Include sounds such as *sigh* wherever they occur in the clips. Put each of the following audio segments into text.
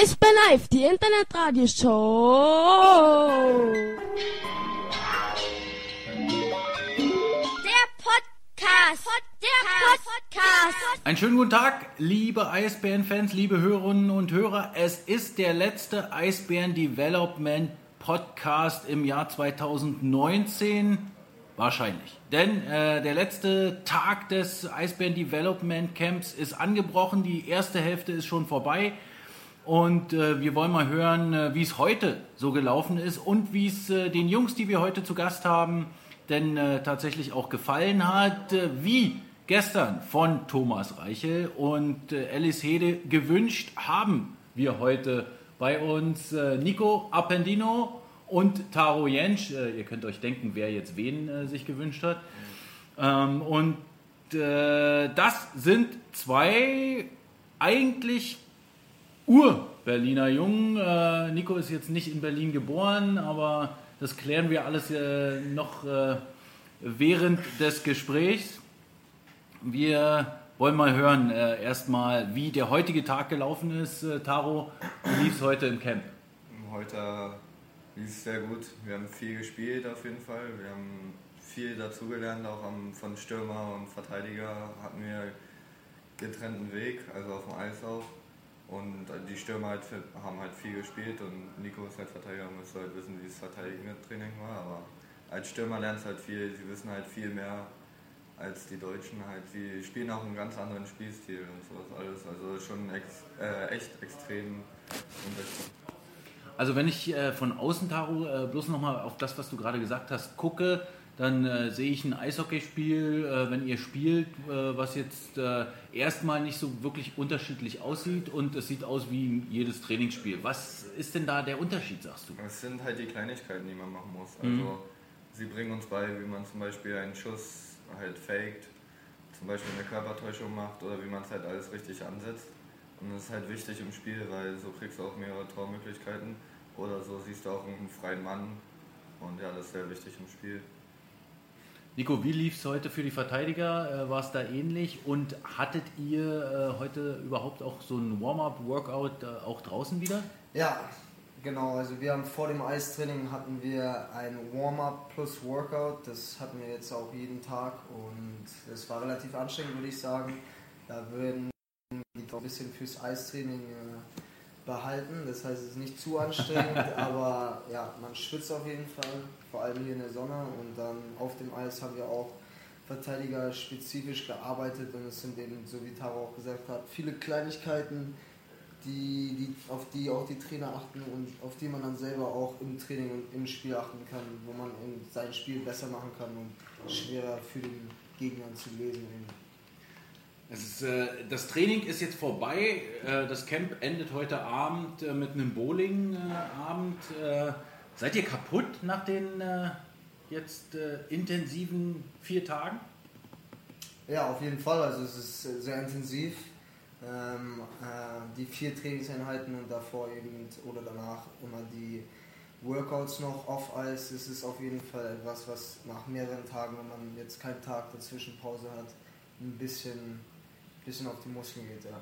Eisbär Live, die Internetradioshow. Der Podcast. Der Podcast. Einen schönen guten Tag, liebe Eisbären-Fans, liebe Hörerinnen und Hörer. Es ist der letzte Eisbären Development Podcast im Jahr 2019. Wahrscheinlich. Denn äh, der letzte Tag des Eisbären Development Camps ist angebrochen. Die erste Hälfte ist schon vorbei. Und äh, wir wollen mal hören, äh, wie es heute so gelaufen ist und wie es äh, den Jungs, die wir heute zu Gast haben, denn äh, tatsächlich auch gefallen hat. Äh, wie gestern von Thomas Reichel und äh, Alice Hede gewünscht, haben wir heute bei uns Nico Appendino und Taro Jentsch. Äh, ihr könnt euch denken, wer jetzt wen sich gewünscht hat. Ähm, und das sind zwei eigentlich Ur-Berliner Jungen. Äh, Nico ist jetzt nicht in Berlin geboren, aber das klären wir alles äh, noch äh, während des Gesprächs. Wir wollen mal hören, äh, erstmal, wie der heutige Tag gelaufen ist. Äh, Taro, wie lief es heute im Camp? Heute lief es sehr gut. Wir haben viel gespielt auf jeden Fall. Wir haben viel dazugelernt, auch am, von Stürmer und Verteidiger hatten wir getrennten Weg, also auf dem Eis auch. Und die Stürmer halt, haben halt viel gespielt und Nico ist halt Verteidiger, muss halt wissen, wie das Verteidigungstraining war. Aber als Stürmer lernst halt viel, sie wissen halt viel mehr als die Deutschen halt. Sie spielen auch einen ganz anderen Spielstil und sowas alles. Also schon ex, äh, echt extrem unterschiedlich. Also wenn ich äh, von außen, Taro, äh, bloß nochmal auf das, was du gerade gesagt hast, gucke, dann äh, sehe ich ein Eishockeyspiel, äh, wenn ihr spielt, äh, was jetzt äh, erstmal nicht so wirklich unterschiedlich aussieht und es sieht aus wie jedes Trainingsspiel. Was ist denn da der Unterschied, sagst du? Es sind halt die Kleinigkeiten, die man machen muss. Also sie bringen uns bei, wie man zum Beispiel einen Schuss halt faked, zum Beispiel eine Körpertäuschung macht oder wie man es halt alles richtig ansetzt. Und das ist halt wichtig im Spiel, weil so kriegst du auch mehrere Tormöglichkeiten oder so siehst du auch einen freien Mann. Und ja, das ist sehr wichtig im Spiel. Nico, wie lief es heute für die Verteidiger? Äh, War es da ähnlich? Und hattet ihr äh, heute überhaupt auch so ein Warm-up-Workout äh, auch draußen wieder? Ja, genau. Also wir haben vor dem Eistraining hatten wir ein Warm-up plus Workout. Das hatten wir jetzt auch jeden Tag und es war relativ anstrengend, würde ich sagen. Da würden die ein bisschen fürs Eistraining behalten. Das heißt, es ist nicht zu anstrengend, *laughs* aber ja, man schwitzt auf jeden Fall, vor allem hier in der Sonne. Und dann auf dem Eis haben wir auch Verteidiger spezifisch gearbeitet und es sind eben, so wie Taro auch gesagt hat, viele Kleinigkeiten, die, die, auf die auch die Trainer achten und auf die man dann selber auch im Training und im Spiel achten kann, wo man sein Spiel besser machen kann und schwerer für den Gegner zu lesen. Eben. Ist, äh, das Training ist jetzt vorbei. Äh, das Camp endet heute Abend äh, mit einem Bowling-Abend. Äh, seid ihr kaputt nach den äh, jetzt äh, intensiven vier Tagen? Ja, auf jeden Fall. Also es ist sehr intensiv. Ähm, äh, die vier Trainingseinheiten und davor eben oder danach immer die Workouts noch off Eis. Es ist auf jeden Fall etwas, was nach mehreren Tagen, wenn man jetzt keinen Tag dazwischen Pause hat, ein bisschen, bisschen auf die Muskeln geht. Ja.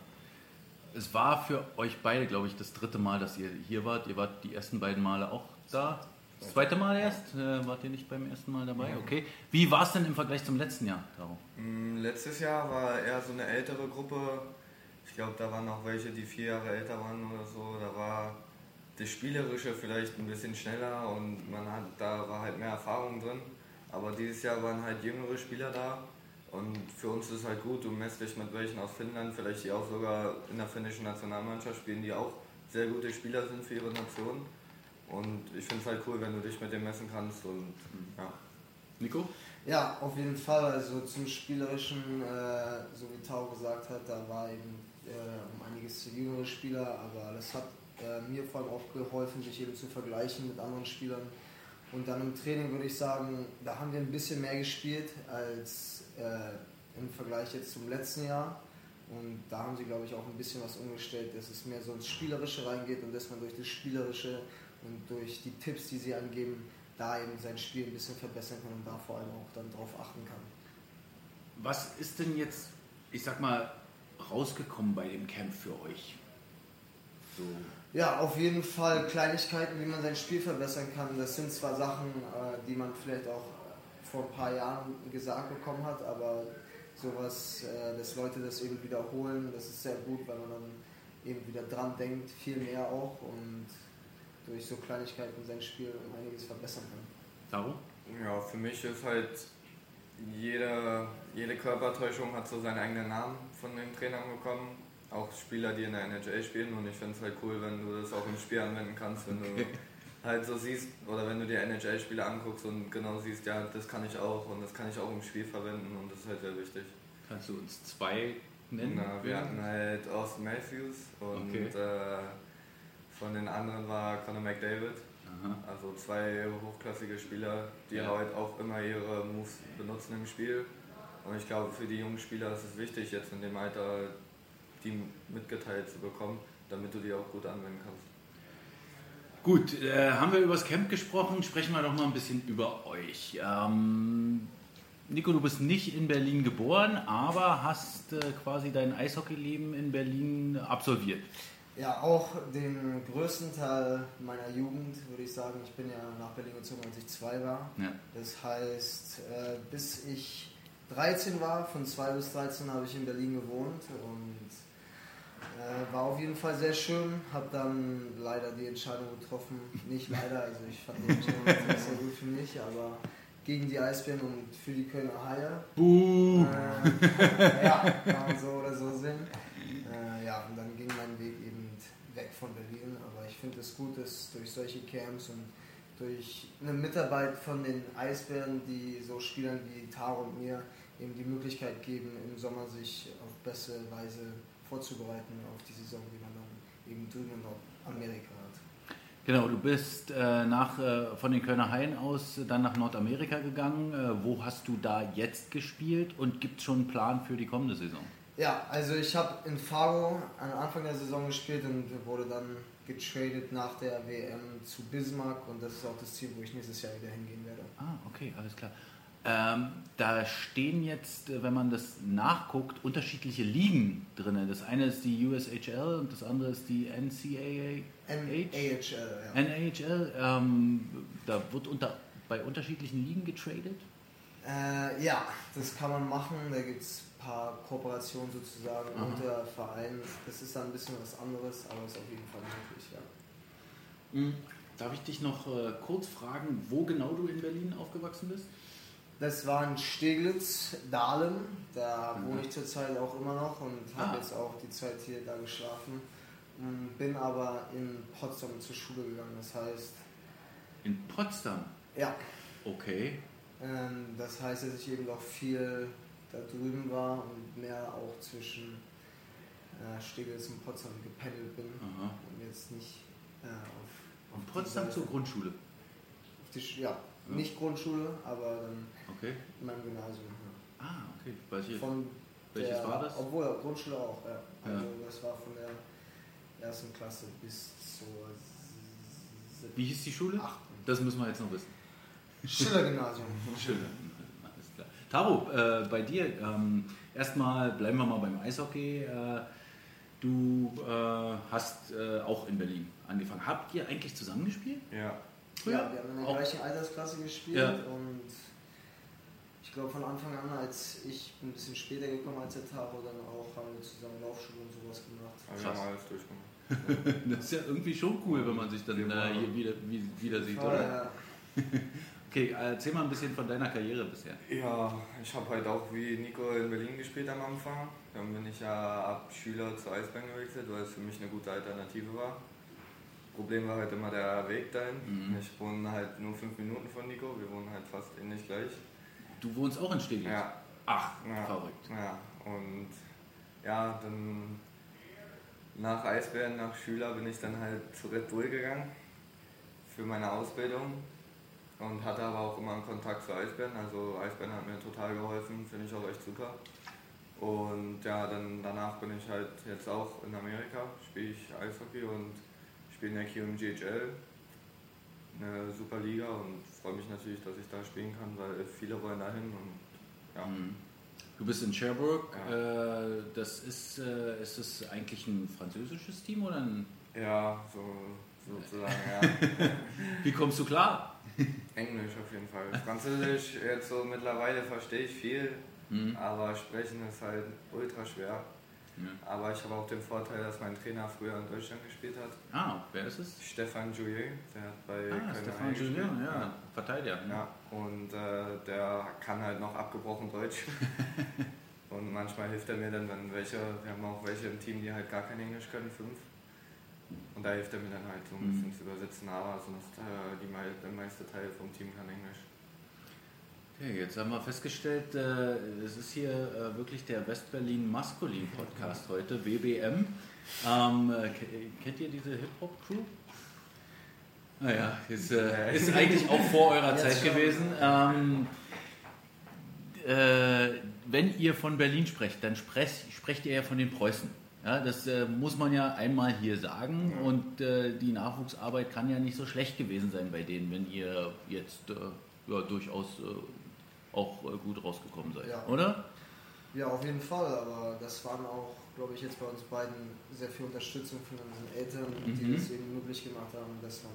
Es war für euch beide, glaube ich, das dritte Mal, dass ihr hier wart. Ihr wart die ersten beiden Male auch da. Das zweite Mal erst? Äh, wart ihr nicht beim ersten Mal dabei? Okay. Wie war es denn im Vergleich zum letzten Jahr, Taro? Mm, Letztes Jahr war eher so eine ältere Gruppe. Ich glaube, da waren noch welche, die vier Jahre älter waren oder so. Da war das Spielerische vielleicht ein bisschen schneller und man hat, da war halt mehr Erfahrung drin. Aber dieses Jahr waren halt jüngere Spieler da. Und für uns ist es halt gut, du messt dich mit welchen aus Finnland, vielleicht die auch sogar in der finnischen Nationalmannschaft spielen, die auch sehr gute Spieler sind für ihre Nation. Und ich finde es halt cool, wenn du dich mit dem messen kannst. Und ja. Nico? Ja, auf jeden Fall. Also zum Spielerischen, äh, so wie Tau gesagt hat, da war eben äh, um einiges jüngere Spieler, aber das hat äh, mir vor allem auch geholfen, sich eben zu vergleichen mit anderen Spielern. Und dann im Training würde ich sagen, da haben wir ein bisschen mehr gespielt als äh, im Vergleich jetzt zum letzten Jahr. Und da haben sie, glaube ich, auch ein bisschen was umgestellt, dass es mehr so ins Spielerische reingeht und dass man durch das Spielerische und durch die Tipps, die sie angeben, da eben sein Spiel ein bisschen verbessern kann und da vor allem auch dann drauf achten kann. Was ist denn jetzt, ich sag mal, rausgekommen bei dem Camp für euch? So Ja, auf jeden Fall Kleinigkeiten, wie man sein Spiel verbessern kann. Das sind zwar Sachen, äh, die man vielleicht auch vor ein paar Jahren gesagt bekommen hat, aber sowas, äh, dass Leute das eben wiederholen, das ist sehr gut, weil man dann eben wieder dran denkt, viel mehr auch und durch so Kleinigkeiten sein Spiel um einiges verbessern kann. Darum? Ja, für mich ist halt jede, jede Körpertäuschung hat so seinen eigenen Namen von den Trainern bekommen. Auch Spieler, die in der NHL spielen und ich finde es halt cool, wenn du das auch im Spiel anwenden kannst, wenn okay. du halt so siehst oder wenn du dir NHL-Spiele anguckst und genau siehst, ja, das kann ich auch und das kann ich auch im Spiel verwenden und das ist halt sehr wichtig. Kannst du uns zwei nennen? Na, wir hatten halt Austin Matthews und okay. äh, von den anderen war Conor McDavid. Aha. Also zwei hochklassige Spieler, die ja. halt auch immer ihre Moves benutzen im Spiel. Und ich glaube, für die jungen Spieler ist es wichtig, jetzt in dem Alter die mitgeteilt zu bekommen, damit du die auch gut anwenden kannst. Gut, äh, haben wir über das Camp gesprochen, sprechen wir doch mal ein bisschen über euch. Ähm, Nico, du bist nicht in Berlin geboren, aber hast äh, quasi dein Eishockeyleben in Berlin absolviert. Ja, auch den größten Teil meiner Jugend, würde ich sagen. Ich bin ja nach Berlin gezogen, als ich zwei war. Ja. Das heißt, äh, bis ich 13 war, von 2 bis 13 habe ich in Berlin gewohnt und äh, war auf jeden Fall sehr schön. Habe dann leider die Entscheidung getroffen, nicht leider, also ich fand die Entscheidung sehr *laughs* gut für mich, aber gegen die Eisbären und für die Kölner Haie. Buh. Äh, *laughs* ja, kann man so oder so sehen. Äh, ja, und dann ging mein Weg eben weg von Berlin, aber ich finde es gut, dass durch solche Camps und durch eine Mitarbeit von den Eisbären, die so Spielern wie Taro und mir eben die Möglichkeit geben, im Sommer sich auf bessere Weise vorzubereiten auf die Saison, die man dann eben drüben in Nordamerika hat. Genau, du bist äh, nach, äh, von den Kölner Haien aus dann nach Nordamerika gegangen. Äh, wo hast du da jetzt gespielt und gibt es schon einen Plan für die kommende Saison? Ja, also ich habe in Fargo am Anfang der Saison gespielt und wurde dann getradet nach der WM zu Bismarck und das ist auch das Ziel, wo ich nächstes Jahr wieder hingehen werde. Ah, okay, alles klar. Ähm, da stehen jetzt, äh, wenn man das nachguckt, unterschiedliche Ligen drin. Das eine ist die USHL und das andere ist die NCAA. NAHL, ja. NAHL, ähm, da wird unter, bei unterschiedlichen Ligen getradet? Äh, ja, das kann man machen. Da gibt es paar Kooperationen sozusagen Aha. unter Vereinen. Das ist dann ein bisschen was anderes, aber ist auf jeden Fall möglich, ja. Mhm. Darf ich dich noch äh, kurz fragen, wo genau du in Berlin aufgewachsen bist? Das war in Steglitz, Dahlem. Da mhm. wohne ich zurzeit auch immer noch und habe ah. jetzt auch die Zeit hier da geschlafen. Bin aber in Potsdam zur Schule gegangen, das heißt. In Potsdam? Ja. Okay. Ähm, das heißt, dass ich eben noch viel da drüben war und mehr auch zwischen äh, Steglitz und Potsdam gependelt bin Aha. und jetzt nicht äh, auf, auf Potsdam zur Grundschule? Die, ja, ja, nicht Grundschule, aber dann okay. in meinem Gymnasium. Ja. Ah, okay. Welche, von welches der, war das? Obwohl, Grundschule auch, ja. Also ja. das war von der ersten Klasse bis zur Wie hieß die Schule? Achten. Das müssen wir jetzt noch wissen. Schiller Gymnasium. *laughs* Schiller. Taro, äh, bei dir, ähm, erstmal bleiben wir mal beim Eishockey. Äh, du äh, hast äh, auch in Berlin angefangen. Habt ihr eigentlich zusammengespielt? Ja. Ja, wir haben in der auch. gleichen Altersklasse gespielt ja. und ich glaube von Anfang an, als ich ein bisschen später gekommen als der Taro, dann auch haben wir zusammen Laufschule und sowas gemacht. Also haben alles durchgemacht. *laughs* das ist ja irgendwie schon cool, wenn man sich dann äh, hier wieder, wieder sieht, Voll, oder? Ja. *laughs* Okay, erzähl mal ein bisschen von deiner Karriere bisher. Ja, ich habe halt auch wie Nico in Berlin gespielt am Anfang. Dann bin ich ja ab Schüler zu Eisbahn gewechselt, weil es für mich eine gute Alternative war. Problem war halt immer der Weg dahin. Mhm. Ich wohne halt nur fünf Minuten von Nico, wir wohnen halt fast ähnlich gleich. Du wohnst auch in Steglitz? Ja. Ach, ja. verrückt. Ja, und ja, dann nach Eisbären, nach Schüler bin ich dann halt zu Red Bull gegangen für meine Ausbildung und hatte aber auch immer einen Kontakt zu Eisbären. Also Eisbären hat mir total geholfen, finde ich auch echt super. Und ja, dann danach bin ich halt jetzt auch in Amerika, spiele ich Eishockey und spiele in der QMGHL, eine super Liga und freue mich natürlich, dass ich da spielen kann, weil viele wollen dahin und ja. Mhm. Du bist in Sherbrooke. Ja. Äh, das ist, äh, ist das eigentlich ein französisches Team oder ein Ja, so, sozusagen, ja. *laughs* Wie kommst du klar? Englisch auf jeden Fall. Französisch, jetzt so mittlerweile verstehe ich viel, Mhm. aber sprechen ist halt ultra schwer. Ja. Aber ich habe auch den Vorteil, dass mein Trainer früher in Deutschland gespielt hat. Ah, wer ist es? Stefan Jouyer, der hat bei Ah, Köln Stefan gespielt. Julien, ja, Verteidiger. Ja, und äh, der kann halt noch abgebrochen Deutsch. *laughs* und manchmal hilft er mir dann, wenn welche, wir haben auch welche im Team, die halt gar kein Englisch können, fünf. Und da hilft er mir dann halt so ein Mhm. bisschen zu übersetzen, aber sonst äh, die, der meiste Teil vom Team kann Englisch. Okay, jetzt haben wir festgestellt, äh, es ist hier äh, wirklich der West-Berlin Maskulin Podcast heute, WBM. Ähm, äh, ke- kennt ihr diese Hip-Hop-Crew? Naja, ist, äh, ist eigentlich auch vor eurer Zeit gewesen. Ähm, äh, wenn ihr von Berlin sprecht, dann sprecht, sprecht ihr ja von den Preußen. Ja, das äh, muss man ja einmal hier sagen und äh, die Nachwuchsarbeit kann ja nicht so schlecht gewesen sein bei denen, wenn ihr jetzt äh, ja, durchaus äh, auch äh, gut rausgekommen seid, Ja. oder? Ja, auf jeden Fall, aber das waren auch, glaube ich, jetzt bei uns beiden sehr viel Unterstützung von unseren Eltern, die Mhm. das eben möglich gemacht haben, dass man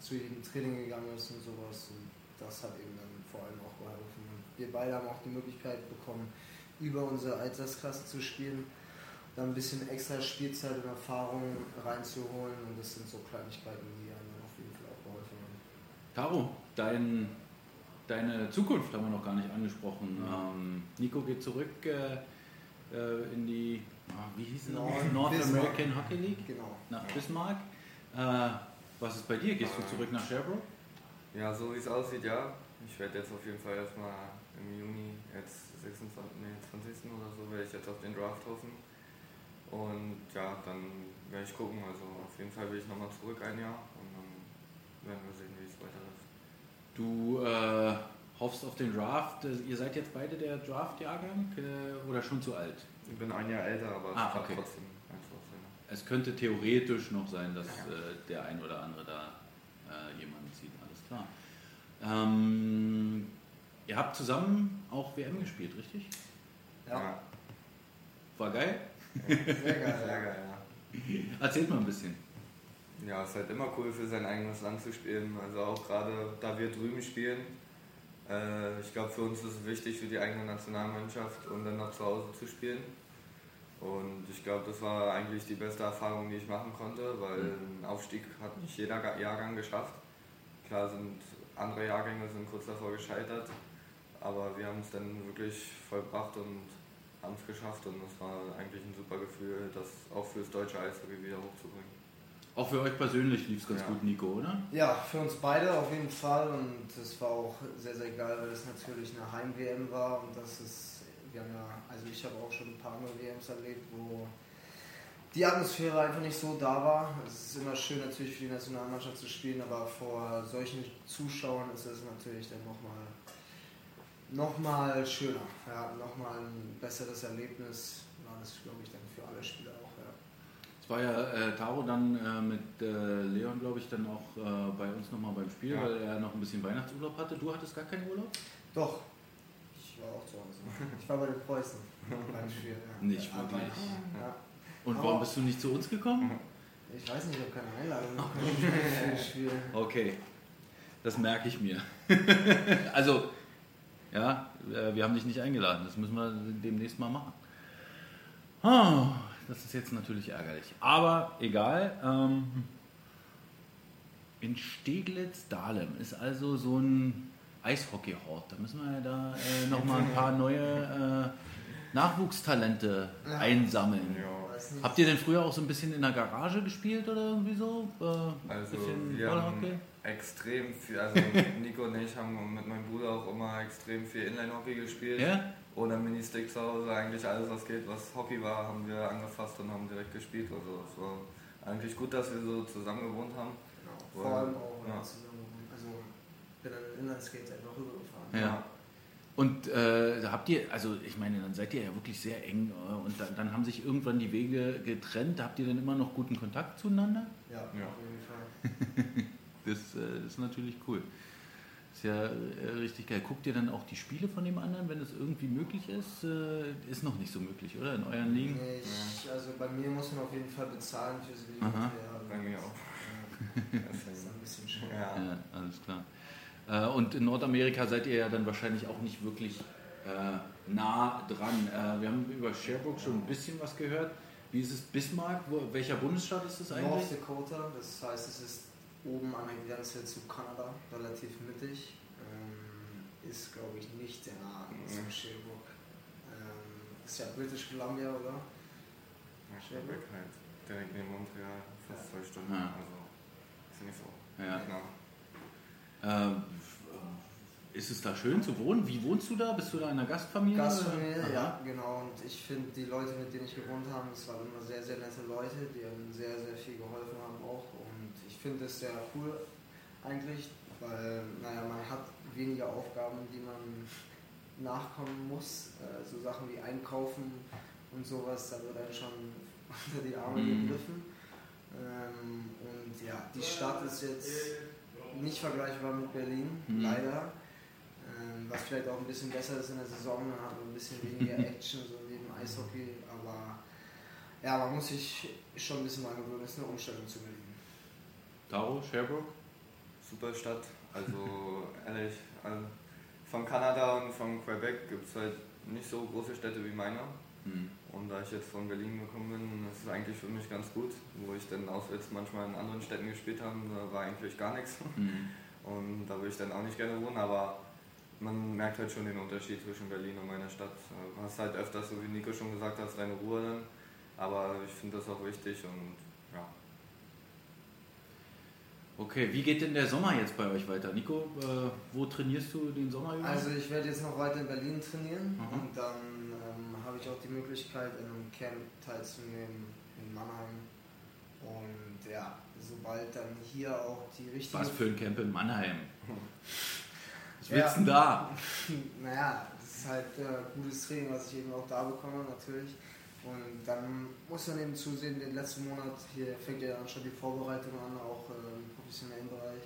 zu jedem Training gegangen ist und sowas. Und das hat eben dann vor allem auch geholfen. Wir beide haben auch die Möglichkeit bekommen, über unsere Altersklasse zu spielen, dann ein bisschen extra Spielzeit und Erfahrung reinzuholen. Und das sind so Kleinigkeiten, die einem auf jeden Fall auch geholfen haben. Taro, dein, deine Zukunft haben wir noch gar nicht angesprochen. Ähm, Nico geht zurück äh, äh, in die, ah, wie hieß es North Bismarck. American Hockey League Genau. nach Bismarck. Äh, was ist bei dir? Gehst du zurück nach Sherbrooke? Ja, so wie es aussieht, ja. Ich werde jetzt auf jeden Fall erstmal im Juni, jetzt 26, nee, 20. oder so, werde ich jetzt auf den Draft hoffen. Und ja, dann werde ich gucken. Also auf jeden Fall will ich nochmal zurück ein Jahr und dann werden wir sehen, wie es weiterläuft. Du äh, hoffst auf den Draft. Ihr seid jetzt beide der Draft-Jahrgang äh, oder schon zu alt? Ich bin ein Jahr älter, aber Ah, es okay. trotzdem. Es könnte theoretisch noch sein, dass äh, der ein oder andere da äh, jemanden zieht, alles klar. Ähm, ihr habt zusammen auch WM gespielt, richtig? Ja, War geil? *laughs* sehr geil. Sehr ja. geil, ja. Erzählt mal ein bisschen. Ja, es ist halt immer cool für sein eigenes Land zu spielen. Also auch gerade da wir drüben spielen. Äh, ich glaube, für uns ist es wichtig für die eigene Nationalmannschaft und dann noch zu Hause zu spielen. Und ich glaube, das war eigentlich die beste Erfahrung, die ich machen konnte, weil ein Aufstieg hat nicht jeder Ga- Jahrgang geschafft. Klar sind andere Jahrgänge sind kurz davor gescheitert, aber wir haben es dann wirklich vollbracht und haben es geschafft und das war eigentlich ein super Gefühl, das auch fürs deutsche Eishockey wieder hochzubringen. Auch für euch persönlich lief es ganz Ja. gut, Nico, oder? Ja, für uns beide auf jeden Fall und es war auch sehr, sehr geil, weil es natürlich eine Heim-WM war und das ist, wir haben ja, also ich habe auch schon ein paar andere WMs erlebt, wo die Atmosphäre einfach nicht so da war. Es ist immer schön natürlich für die Nationalmannschaft zu spielen, aber vor solchen Zuschauern ist es natürlich dann nochmal noch mal schöner, ja, nochmal ein besseres Erlebnis war das, glaube ich, dann für alle Spieler auch, war ja äh, Taro dann äh, mit äh, Leon, glaube ich, dann auch äh, bei uns nochmal beim Spiel, Ja. weil er noch ein bisschen Weihnachtsurlaub hatte. Du hattest gar keinen Urlaub? Doch, ich war auch zu Hause. Ich war bei den Preußen beim Spiel. Ja. Nicht wirklich. Ja. Und Aber- warum bist du nicht zu uns gekommen? Ich weiß nicht, ich habe keine Einladung bekommen für das Spiel. Okay, das merke ich mir. *laughs* also, ja, äh, wir haben dich nicht eingeladen. Das müssen wir demnächst mal machen. Ah, das ist jetzt natürlich ärgerlich. Aber egal. Ähm, in Steglitz-Dahlem ist also so ein Eishockey-Hort. Da müssen wir ja da äh, nochmal ein paar neue äh, Nachwuchstalente Ja. einsammeln. Ja. Habt ihr denn früher auch so ein bisschen in der Garage gespielt oder irgendwie so? Äh, Also bisschen wir haben extrem viel, also *laughs* Nico und ich haben mit meinem Bruder auch immer extrem viel Inline-Hockey gespielt. Ja? Ohne Ministick zu Hause, eigentlich alles was geht, was Hockey war, haben wir angefasst und haben direkt gespielt. Also es war eigentlich gut, dass wir so zusammen gewohnt haben. Genau. Vor allem auch Ja. ja. zusammen. Also bin an den Inlineskates einfach rübergefahren. Ja. Und äh, da habt ihr, also ich meine, dann seid ihr ja wirklich sehr eng äh, und dann, dann haben sich irgendwann die Wege getrennt. Habt ihr denn immer noch guten Kontakt zueinander? Ja, Ja. auf jeden Fall. *laughs* Das äh, ist natürlich cool. Ist ja äh, richtig geil. Guckt ihr dann auch die Spiele von dem anderen, wenn es irgendwie möglich ist? Äh, ist noch nicht so möglich, oder? In euren Ligen? Nee, ich, also bei mir muss man auf jeden Fall bezahlen fürs Aha. Videomaterial. Bei mir auch. Ja, *laughs* das ist ein bisschen schwer. Ja. Ja, alles klar. Äh, und in Nordamerika seid ihr ja dann wahrscheinlich auch nicht wirklich äh, nah dran. Äh, wir haben über Sherbrooke schon ein bisschen was gehört. Wie ist es Bismarck? Wo, welcher Bundesstaat ist es North eigentlich? Dakota, das heißt, es ist oben an der Grenze zu Kanada, relativ mittig. Ähm, ist, glaube ich, nicht sehr nah zum Mhm. Sherbrooke. Ähm, ist ja British Columbia, oder? Ja, Quebec halt. Direkt neben Montreal, fast zwei Stunden. Ja. Also, ist nicht so. Ja. Genau. Ähm, ist es da schön zu wohnen? Wie wohnst du da? Bist du da in einer Gastfamilie? Gastfamilie, Aha. ja, genau. Und ich finde, die Leute, mit denen ich gewohnt habe, das waren immer sehr, sehr nette Leute, die einem sehr, sehr viel geholfen haben auch. Finde es sehr cool eigentlich, weil, naja, man hat weniger Aufgaben, die man nachkommen muss. Äh, so Sachen wie Einkaufen und sowas, da wird einem schon *laughs* unter die Arme Mhm. gegriffen. Ähm, und ja, die Stadt ist jetzt nicht vergleichbar mit Berlin, Mhm. leider. Ähm, was vielleicht auch ein bisschen besser ist in der Saison, dann hat man ein bisschen weniger *laughs* Action, so neben Eishockey, aber ja, man muss sich schon ein bisschen mal gewöhnen, es ist eine Umstellung zu Berlin. Taro, Sherbrooke? Super Stadt. Also *laughs* ehrlich, von Kanada und von Quebec gibt es halt nicht so große Städte wie meine. Hm. Und da ich jetzt von Berlin gekommen bin, ist es eigentlich für mich ganz gut. Wo ich dann auswärts manchmal in anderen Städten gespielt habe, da war eigentlich gar nichts. Hm. *laughs* Und da würde ich dann auch nicht gerne wohnen, aber man merkt halt schon den Unterschied zwischen Berlin und meiner Stadt. Du hast halt öfters, so wie Nico schon gesagt hat, deine Ruhe dann. Aber ich finde das auch wichtig und. Okay, wie geht denn der Sommer jetzt bei euch weiter? Nico, äh, wo trainierst du den Sommer über? Also ich werde jetzt noch weiter in Berlin trainieren Mhm. und dann ähm, habe ich auch die Möglichkeit, in einem Camp teilzunehmen in Mannheim. Und ja, sobald dann hier auch die richtige... Was für ein Camp in Mannheim? *laughs* Was Ja. willst du denn da? *laughs* Naja, das ist halt äh, gutes Training, was ich eben auch da bekomme, natürlich. Und dann muss man eben zusehen, den letzten Monat, hier fängt ja dann schon die Vorbereitung an, auch äh, im professionellen Bereich.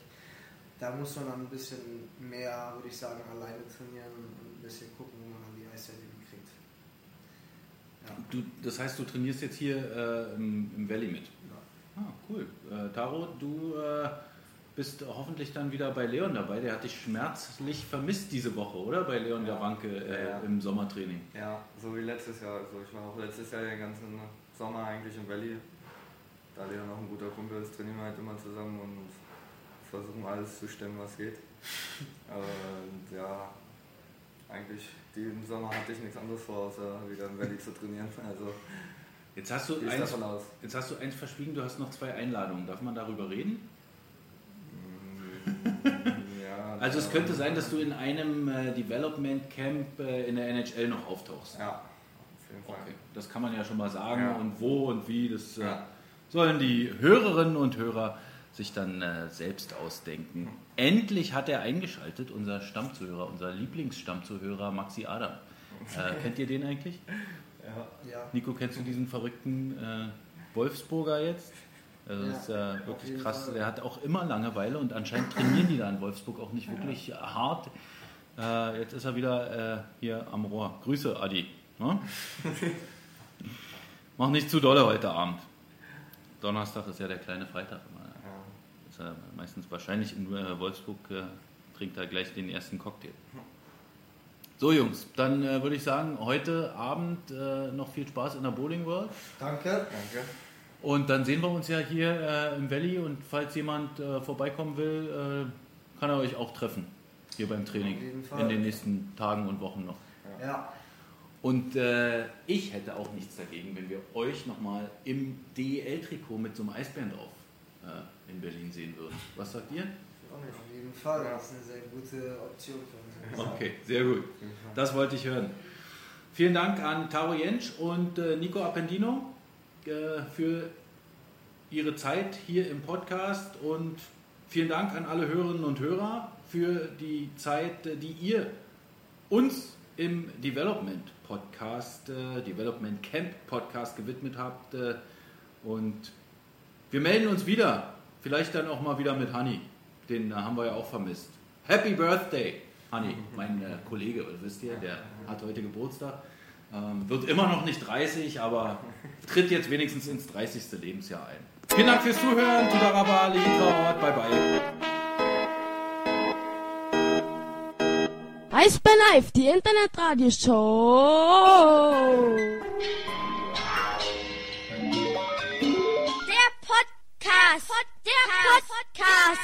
Da muss man dann ein bisschen mehr, würde ich sagen, alleine trainieren und ein bisschen gucken, wo man dann die Eiszeit eben kriegt. Ja. Du, das heißt, du trainierst jetzt hier äh, im, im Valley mit? Ah, cool. Äh, Taro, du äh, bist hoffentlich dann wieder bei Leon dabei. Der hat dich schmerzlich vermisst diese Woche, oder? Bei Leon Ja. Gawanke äh, Ja. im Sommertraining. Ja, so wie letztes Jahr. Also ich war auch letztes Jahr den ganzen Sommer eigentlich im Valley. Da Leon noch ein guter Kumpel ist, trainieren wir halt immer zusammen und versuchen alles zu stemmen, was geht. *laughs* und ja, eigentlich diesen Sommer hatte ich nichts anderes vor, außer wieder im Valley zu trainieren. *laughs* Also Jetzt hast, du eins, jetzt hast du eins verschwiegen, du hast noch zwei Einladungen. Darf man darüber reden? Ja, Also es könnte sein, dass du in einem äh, Development Camp äh, in der NHL noch auftauchst. Ja, auf jeden Fall. Okay, das kann man ja schon mal sagen Ja. und wo und wie, das äh, Ja. sollen die Hörerinnen und Hörer sich dann äh, selbst ausdenken. Endlich hat er eingeschaltet, unser Stammzuhörer, unser Lieblingsstammzuhörer Maxi Adam. Äh, kennt ihr den eigentlich? Ja. Ja, Nico, kennst du diesen verrückten äh, Wolfsburger jetzt? Also das ist Ja, ja wirklich krass. Fall. Der hat auch immer Langeweile und anscheinend trainieren die da in Wolfsburg auch nicht wirklich hart. Äh, jetzt ist er wieder äh, hier am Rohr. Grüße, Adi. Ne? *laughs* Mach nicht zu dolle heute Abend. Donnerstag ist ja der kleine Freitag. immer. Ja. Ist er meistens wahrscheinlich in äh, Wolfsburg äh, trinkt er gleich den ersten Cocktail. So Jungs, dann äh, würde ich sagen, heute Abend äh, noch viel Spaß in der Bowling World. danke. Danke. Und dann sehen wir uns ja hier äh, im Valley und falls jemand äh, vorbeikommen will, äh, kann er euch auch treffen. Hier beim Training. Auf jeden Fall. In den nächsten Tagen und Wochen noch. Ja, Und äh, ich hätte auch nichts dagegen, wenn wir euch nochmal im DEL-Trikot mit so einem Eisbären drauf äh, in Berlin sehen würden. Was sagt ihr? auf jeden Fall. Das ist eine sehr gute Option für uns. Okay, sehr gut. Das wollte ich hören. Vielen Dank an Taro Jentsch und äh, Nico Appendino äh, für ihre Zeit hier im Podcast und vielen Dank an alle Hörerinnen und Hörer für die Zeit, äh, die ihr uns im Development Podcast, äh, Development Camp Podcast gewidmet habt. Und wir melden uns wieder. Vielleicht dann auch mal wieder mit Hani. Den haben wir ja auch vermisst. Happy Birthday, Honey, mein Kollege, wisst ihr, der hat heute Geburtstag. Ähm, wird immer noch nicht 30, aber tritt jetzt wenigstens ins 30. Lebensjahr ein. Vielen Dank fürs Zuhören. Tudaraba, Litraot, bye bye. Ich bin live, die Internetradioshow. Der Podcast. Der Podcast. Der Podcast.